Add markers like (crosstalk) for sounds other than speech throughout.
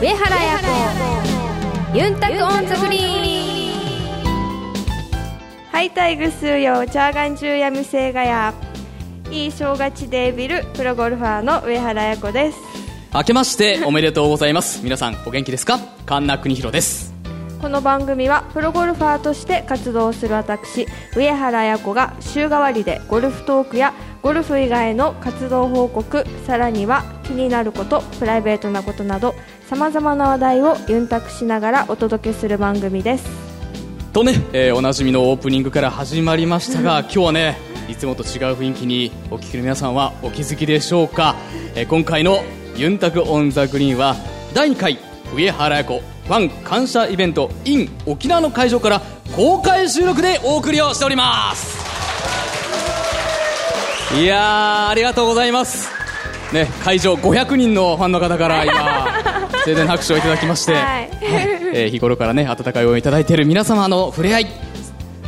上原彩子。ユンタクオンザグリーン。ハイタイグスーヨーチャーガンジューヤミセイガヤ。いい正月デービル。プロゴルファーの上原彩子です。明けましておめでとうございます。皆さんお元気ですか？神田邦弘です。この番組はプロゴルファーとして活動する私上原彩子が週替わりでゴルフトークやゴルフ以外の活動報告さらには気になることプライベートなことなどさまざまな話題をユンタクしながらお届けする番組です。とね、えーおなじみのオープニングから始まりましたが (laughs) 今日はねいつもと違う雰囲気にお聞きの皆さんはお気づきでしょうか、えー今回のユンタクオンザグリーンは第2回上原彩子ファン感謝イベント in 沖縄の会場から公開収録でお送りをしておりますいやーありがとうございます。ね会場500人のファンの方から今盛大な拍手をいただきまして、はい。えー日頃からね温かい応援いただいている皆様の触れ合い。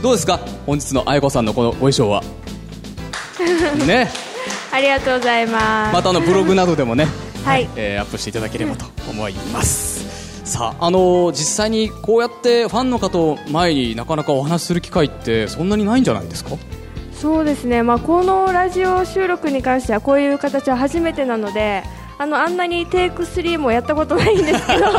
どうですか？本日の愛子さんのこのお衣装は。(laughs) ね。ありがとうございます。またあのブログなどでもね、はい。えーアップしていただければと思います。さあ、あのー実際にこうやってファンの方を前になかなかお話しする機会ってそんなにないんじゃないですか？そうですね、まあ、このラジオ収録に関してはこういう形は初めてなのであのあんなにテイク3もやったことないんですけど。(laughs)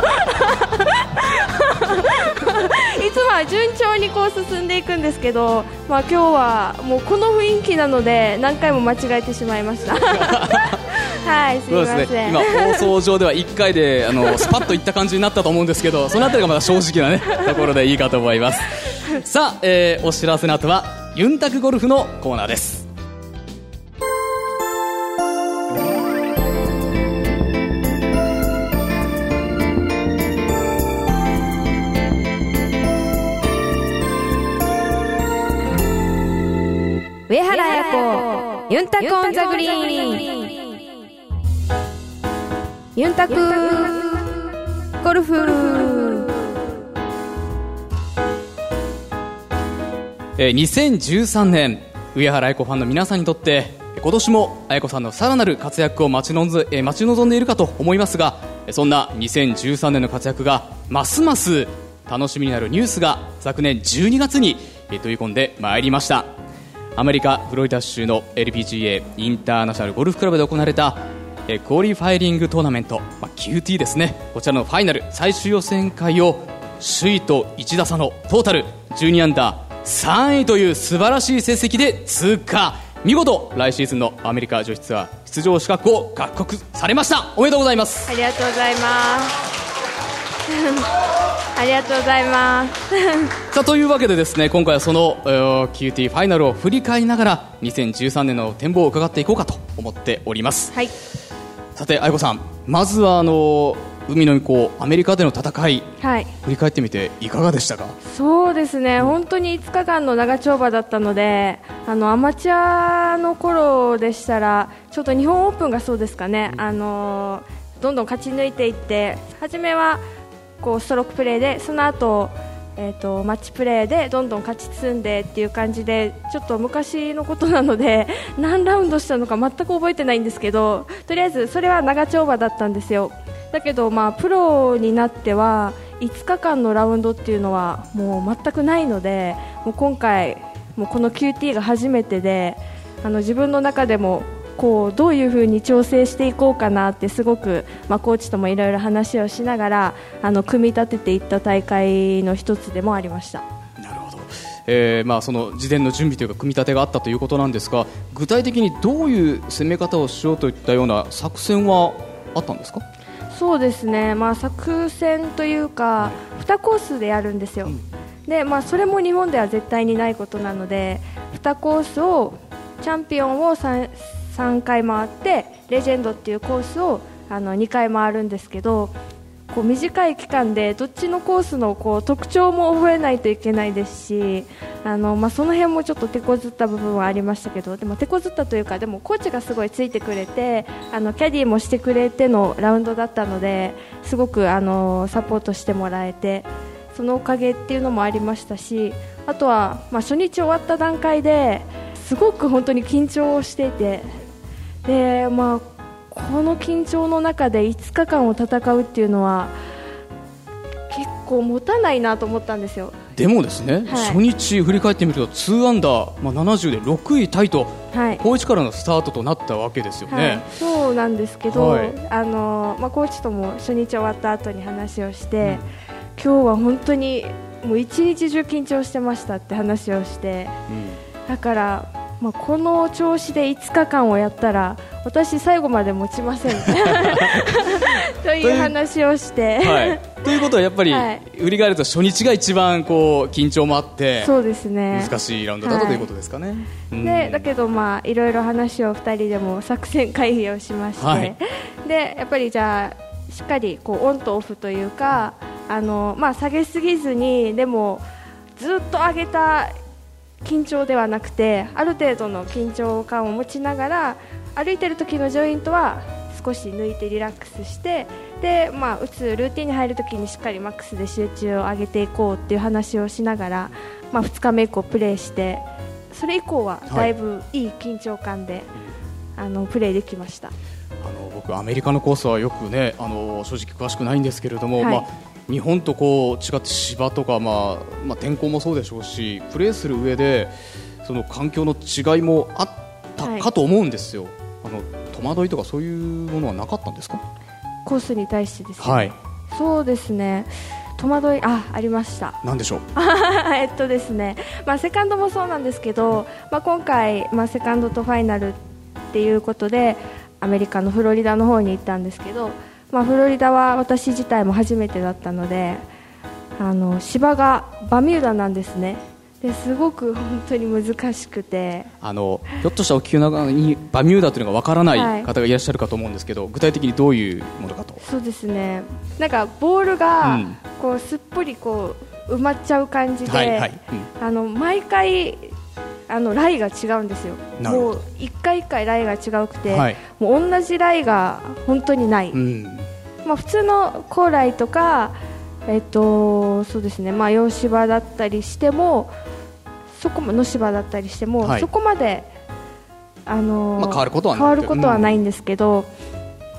いつもは順調にこう進んでいくんですけど、まあ、今日はもうこの雰囲気なので何回も間違えてしまいました。(laughs) はいすみません、ね。今放送上では1回であのスパッといった感じになったと思うんですけどそのあたりがまだ正直なねところでいいかと思います。さあ、えーお知らせの後はユンタクゴルフのコーナーです。上原彩子ユンタクオンザグリーン。ユンタクゴルフ。2013年上原愛子ファンの皆さんにとって今年も愛子さんのさらなる活躍を待ちのず、待ち望んでいるかと思いますがそんな2013年の活躍がますます楽しみになるニュースが昨年12月にえ飛び込んでまいりました。アメリカ・フロリダ州の LPGA インターナショナルゴルフクラブで行われたクオリファイリングトーナメント、まあ、QT ですね。こちらのファイナル最終予選会を首位と1打差のトータル12アンダー3位という素晴らしい成績で通過。見事来シーズンのアメリカ女子ツアー出場資格を獲得されました。おめでとうございます。ありがとうございます。(laughs) ありがとうございます。さあというわけでですね今回はその、えー QT ファイナルを振り返りながら2013年の展望を伺っていこうかと思っております。はい。さて愛子さんまずはあの海の向こうアメリカでの戦いはい。振り返ってみていかがでしたか？そうですね。本当に5日間の長丁場だったのであのアマチュアの頃でしたらちょっと日本オープンがそうですかね、あのどんどん勝ち抜いていって初めはこうストロークプレーでその後えー、とマッチプレーでどんどん勝ち進んでっていう感じでちょっと昔のことなので (laughs) 何ラウンドしたのか全く覚えてないんですけどとりあえずそれは長丁場だったんですよだけど、まあ、プロになっては5日間のラウンドっていうのはもう全くないのでもう今回もうこの QT が初めてであの自分の中でもこうどういうふうに調整していこうかなってすごく、まあ、コーチともいろいろ話をしながらあの組み立てていった大会の一つでもありました。なるほど、えーまあ、その事前の準備というか組み立てがあったということなんですが具体的にどういう攻め方をしようといったような作戦はあったんですか？そうですね、まあ、作戦というか2コースでやるんですよ、でまあ、それも日本では絶対にないことなので2コースをチャンピオンを 3, 3回回ってレジェンドっていうコースをあの2回回るんですけどこう短い期間でどっちのコースのこう特徴も覚えないといけないですしあの、まあ、その辺もちょっと手こずった部分はありましたけどでも手こずったというかでもコーチがすごいついてくれてあのキャディーもしてくれてのラウンドだったのですごくあのサポートしてもらえてそのおかげっていうのもありましたしあとは、まあ、初日終わった段階ですごく本当に緊張していてで、まあ、この緊張の中で5日間を戦うっていうのは結構持たないなと思ったんですよ。でもですね、はい。初日振り返ってみると2アンダー、まあ、70で6位タイとはい。好位置からのスタートとなったわけですよね。はい、そうなんですけど、はい。あのまあ、コーチとも初日終わった後に話をして、今日は本当にもう一日中緊張してましたって話をしてだから、まあ、この調子で5日間をやったら私、最後まで持ちません。(laughs) という話をして、はい、ということはやっぱり、はい。振り返ると初日が一番こう緊張もあってそうですね。難しいラウンドだったということですかね。うん。でだけど、まあ、いろいろ話を2人でも作戦会議をしまして、はい。でやっぱりじゃあしっかりこうオンとオフというかあの、まあ、下げすぎずにでもずっと上げた緊張ではなくてある程度の緊張感を持ちながら歩いてる時のジョイントは少し抜いてリラックスしてで、まあ、打つルーティンに入る時にしっかりマックスで集中を上げていこうっていう話をしながら、まあ、2日目以降プレーしてそれ以降はだいぶいい緊張感で、あのプレーできました。あの僕アメリカのコースはよくねあの正直詳しくないんですけれども、はいまあ、日本とこう違って芝とか、まあまあ、天候もそうでしょうしプレーする上でその環境の違いもあったはい。かと思うんですよ、あの戸惑いとかそういうものはなかったんですか？コースに対してですね、はい。そうですね。戸惑いあありました。なんでしょう？(laughs) えっとですね、まあ、セカンドもそうなんですけど、まあ、今回、まあ、セカンドとファイナルっていうことでアメリカのフロリダの方に行ったんですけど、まあ、フロリダは私自体も初めてだったのであの芝がバミューダなんですね。ですごく本当に難しくて。あのひょっとしたらお聞きの中にバミューダというのがわからなはい。い方がいらっしゃるかと思うんですけど、具体的にどういうものかと。そうですね。なんかボールがうん。こうすっぽりこう埋まっちゃう感じで、はいはい、うん。あの毎回あのライが違うんですよ。もう一回一回ライが違うくて、はい。もう同じライが本当にない、うんまあ、普通の高ライとかえっとそうですね。まあ洋芝だったりしてもそこも野芝だったりしても、はい。そこまであのまあ変わることはない。変わることはないんですけど、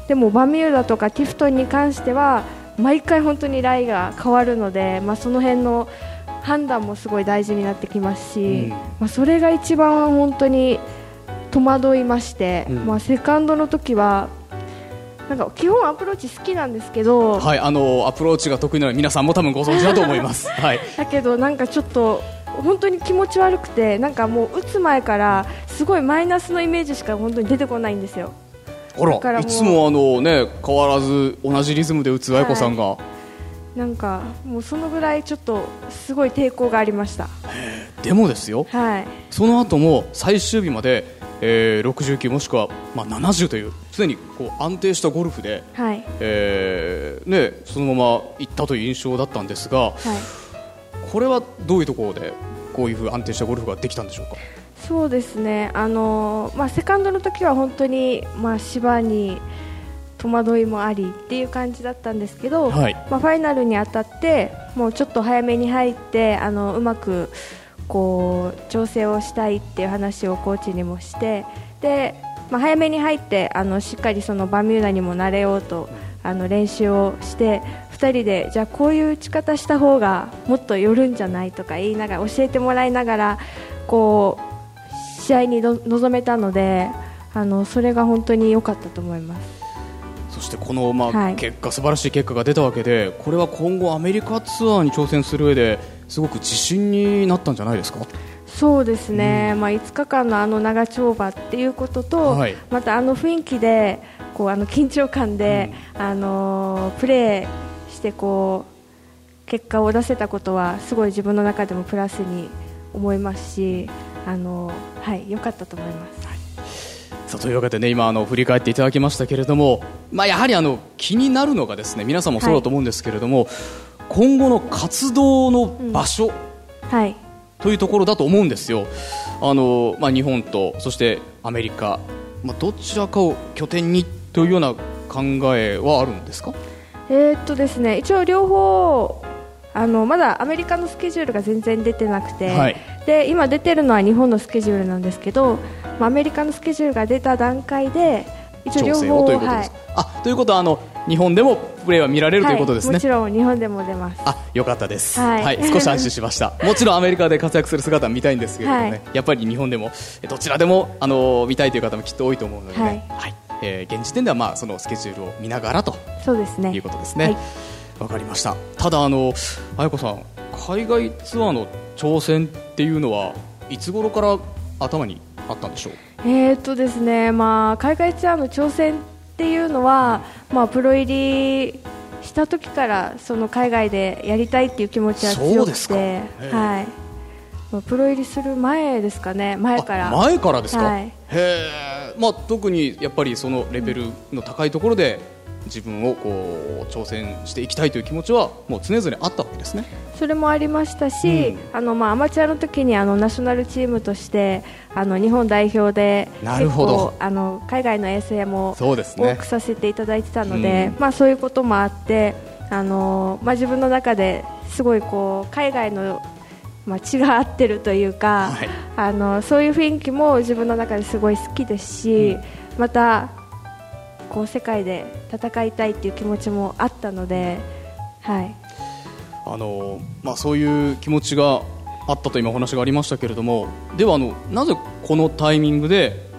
でもバミューダとかティフトンに関しては毎回本当にライが変わるので、まあ、その辺の判断もすごい大事になってきますし、うん。まあ、それが一番本当に戸惑いまして、うん。まあ、セカンドの時はなんか基本アプローチ好きなんですけど、はい、あのアプローチが得意なのは皆さんも多分ご存知だと思います。(laughs) はい、だけどなんかちょっと本当に気持ち悪くてなんかもう打つ前からすごいマイナスのイメージしか本当に出てこないんですよ。あらいつもあのね変わらず同じリズムで打つ愛子さんが、なんかもうそのぐらいちょっとすごい抵抗がありました。でもですよはい。その後も最終日まで、えー、69もしくは、まあ、70という常にこう安定したゴルフで、はい。えーね、そのまま行ったという印象だったんですがはい。これはどういうところでこういうふう安定したゴルフができたんでしょうか？そうですね。あのーまあセカンドの時は本当にまあ芝に戸惑いもありっていう感じだったんですけど、はいまあファイナルにあたってもうちょっと早めに入ってあのうまくこう調整をしたいっていう話をコーチにもしてで、まあ、早めに入ってあのしっかりそのバミューダにもなれようとあの練習をして2人でじゃあこういう打ち方した方がもっと寄るんじゃないとか言いながら教えてもらいながらこう試合にの臨めたのであのそれが本当に良かったと思います。そしてこの、まあはい結果素晴らしい結果が出たわけでこれは今後アメリカツアーに挑戦する上ですごく自信になったんじゃないですか？そうですね、まあ、5日間のあの長丁場っていうことと、はい。またあの雰囲気でこうあの緊張感で、あのープレーしてこう結果を出せたことはすごい自分の中でもプラスに思いますし、あのーはい、良かったと思います。さあというわけでね今あの振り返っていただきましたけれども、まあ、やはりあの気になるのがですね皆さんもそうだと思うんですけれども、今後の活動の場所はい。というところだと思うんですよ、あのまあ、日本とそしてアメリカ、まあ、どちらかを拠点にというような考えはあるんですか？えーっとですね一応両方あのまだアメリカのスケジュールが全然出てなくて、はい。で今出てるのは日本のスケジュールなんですけど、まあ、アメリカのスケジュールが出た段階で一応両方ということですか、あということはあの日本でもプレーは見られるということですね、はい、もちろん日本でも出ます。あよかったです、はい。少し安心しました。(laughs) もちろんアメリカで活躍する姿は見たいんですけれどもね、はい。やっぱり日本でもえどちらでもあの見たいという方もきっと多いと思うので、ね。はい。はい。えー現時点ではまあそのスケジュールを見ながらとそうですね。いうことですね。はい。わ、かりました。ただあの彩子さん海外ツアーの挑戦っていうのはいつ頃から頭にあったんでしょう？えーとですね、まあ、海外ツアーの挑戦っていうのは、まあ、プロ入りした時からその海外でやりたいっていう気持ちは強くてはい、まあプロ入りする前ですかね。前から。あ前からですか、はい。へえ、まあ、特にやっぱりそのレベルの高いところで自分をこう挑戦していきたいという気持ちはもう常々あったわけですね。それもありましたし、うん。あのまあ、アマチュアの時にあのナショナルチームとしてあの日本代表でなるほど。結構あの海外の遠征も多くさせていただいてたので、うん。まあ、そういうこともあってあの、まあ、自分の中ですごいこう海外の、まあ、血が合ってるというか、はい。あのそういう雰囲気も自分の中ですごい好きですし、またこう世界で戦いたいっていう気持ちもあったので。はい。あの、まあ、そういう気持ちがあったと今お話がありましたけれどもではあのなぜこのタイミングで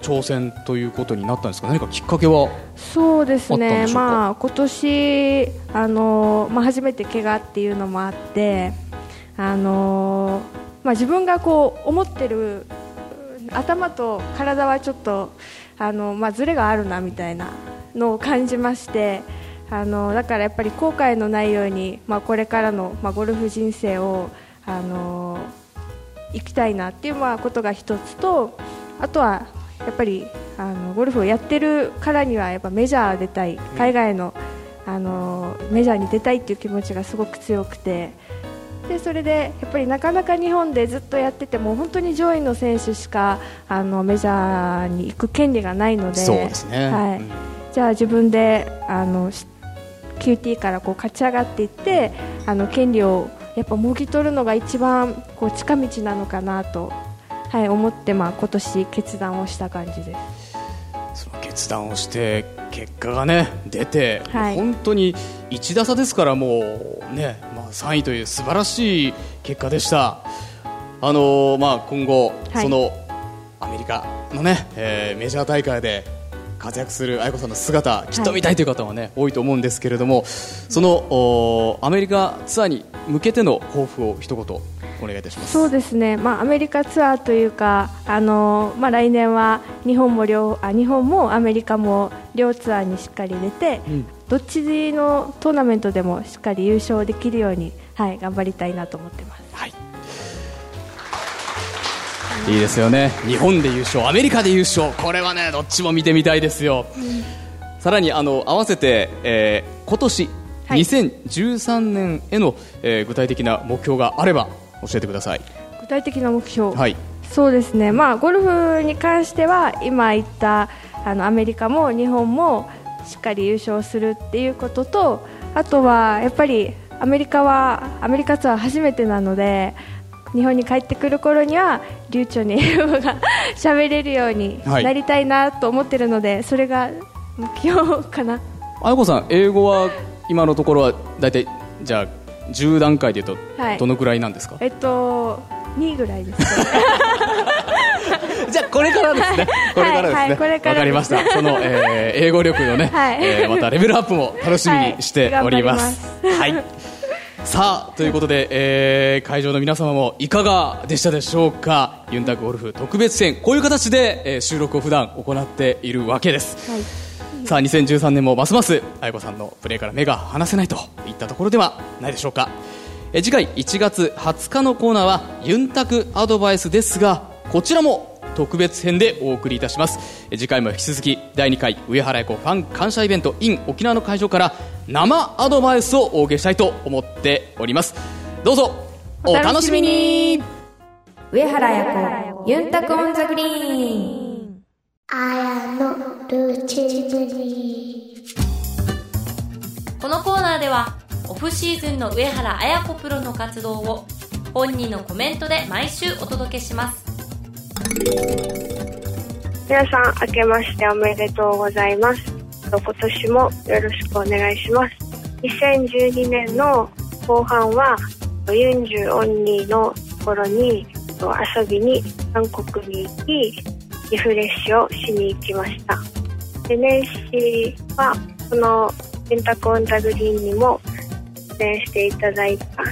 挑戦ということになったんですか？何かきっかけはそうですね、まあ、今年あの、まあ、初めて怪我っていうのもあってあの、まあ、自分がこう思ってる頭と体はちょっとあの、まあ、ズレがあるなみたいなのを感じましてあのだからやっぱり後悔のないように、まあ、これからの、まあ、ゴルフ人生をあの行きたいなっていうまあことが一つとあとはやっぱりあのゴルフをやってるからにはやっぱメジャー出たい海外の,、あのメジャーに出たいっていう気持ちがすごく強くてでそれでやっぱりなかなか日本でずっとやってても本当に上位の選手しかあのメジャーに行く権利がないのでそうですね。はい。うん。じゃあ自分であのし QT からこう勝ち上がっていってあの権利をやっぱもぎ取るのが一番こう近道なのかなと、はい、思って、まあ、今年決断をした感じです。その決断をして結果がね出て、はい。本当に1打差ですからもうね、まあ、3位という素晴らしい結果でした。あのーまあ、今後、はい。そのアメリカのね、えーメジャー大会で活躍する愛子さんの姿きっと見たいという方はね、多いと思うんですけれどもそのおアメリカツアーに向けての抱負を一言お願いいたします。そうですね、まあ、アメリカツアーというかあの、まあ、来年は日本も両あ日本もアメリカも両ツアーにしっかり出て、うんどっちのトーナメントでもしっかり優勝できるように、はい、頑張りたいなと思ってます。はい。いいですよね。日本で優勝、アメリカで優勝、これはね、どっちも見てみたいですよ。さらに、あの、合わせて、えー今年、はい2013年への、えー具体的な目標があれば、教えてください。具体的な目標、はい。そうですね、まあ、ゴルフに関しては今言ったあのアメリカも日本もしっかり優勝するっていうこととあとはやっぱりアメリカはアメリカツアー初めてなので日本に帰ってくる頃には流暢に英語が (laughs) 喋れるようにはいなりたいなと思ってるので、それが目標かな。あやこさん、英語は今のところは、大体、じゃあ、10段階で言うと、はい。どのくらいなんですか、えっと2位ぐらいです。か (laughs) ねじゃあこれからですね。これからですね。わ、はいかりました。その、えー英語力のね、はい。えーまたレベルアップも楽しみにしております。はい。さあということで、えー会場の皆様もいかがでしたでしょうか？ユンタクゴルフ特別編。こういう形で、えー収録を普段行っているわけです、はいさあ2013年もますます彩子さんのプレーから目が離せないといったところではないでしょうか。え次回1月20日のコーナーはユンタクアドバイスですがこちらも特別編でお送りいたします。次回も引き続き第2回上原彩子ファン感謝イベント in 沖縄の会場から生アドバイスをお受けしたいと思っております。どうぞお楽しみに。上原彩子ユンタクオンザグリーン。このコーナーではオフシーズンの上原綾子プロの活動を本人のコメントで毎週お届けします。皆さん明けましておめでとうございます。今年もよろしくお願いします。2012年の後半はユンジュオンニーのところに遊びに韓国に行きリフレッシュをしに行きました。で年始はこのペンタコンザグリーンにも出演していただいた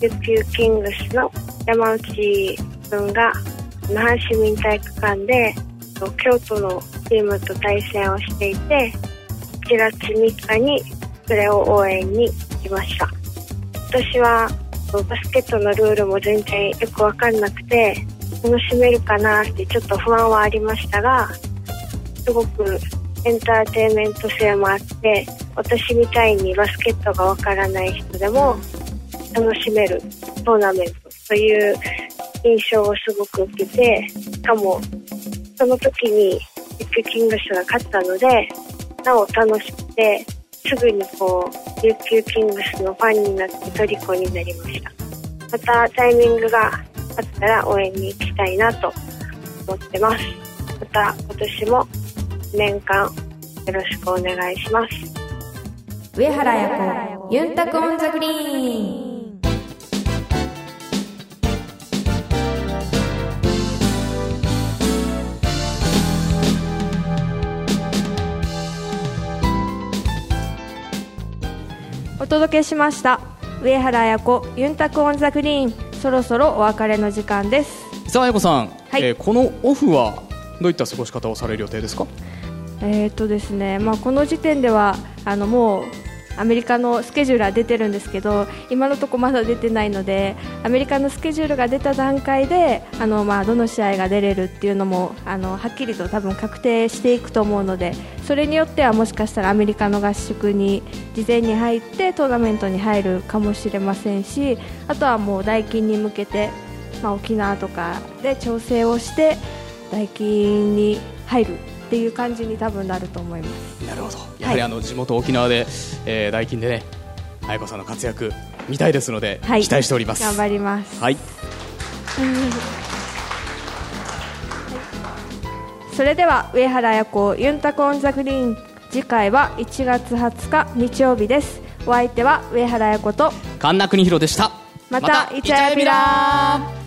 琉球キングスの山内君が那覇市民体育館で京都のチームと対戦をしていて1月3日にそれを応援に行きました。私はバスケットのルールも全然よく分かんなくて楽しめるかなってちょっと不安はありましたがすごくエンターテインメント性もあって私みたいにバスケットがわからない人でも楽しめるトーナメントという印象をすごく受けてしかもその時にビッグキングスが勝ったのでなお楽しくてすぐにこう琉球キングスのファンになって虜になりました。またタイミングがあったら応援に行きたいなと思ってます。また今年も年間よろしくお願いします。上原彩子ユンタクオンザグリーン。お届けしました。上原彩子ユンタクオンザグリーンそろそろお別れの時間です。さあ、あやこさん、はい。えーこのオフはどういった過ごし方をされる予定ですか？えーとですねまあ、この時点ではあのもうアメリカのスケジュールは出てるんですけど今のところまだ出てないのでアメリカのスケジュールが出た段階であの、まあ、どの試合が出れるっていうのもあのはっきりと多分確定していくと思うのでそれによってはもしかしたらアメリカの合宿に事前に入ってトーナメントに入るかもしれませんしあとはもう代金に向けて、まあ、沖縄とかで調整をして代金に入るっていう感じに多分なると思います。なるほど。やはりあの地元沖縄で、えー、大金でねあやこさんの活躍見たいですので、はい。期待しております。頑張ります。はい。(laughs) それでは上原彩子ユンタコオンザグリーン次回は1月20日日曜日です。お相手は上原彩子と神田邦弘でした。またイチャヤビラ。ー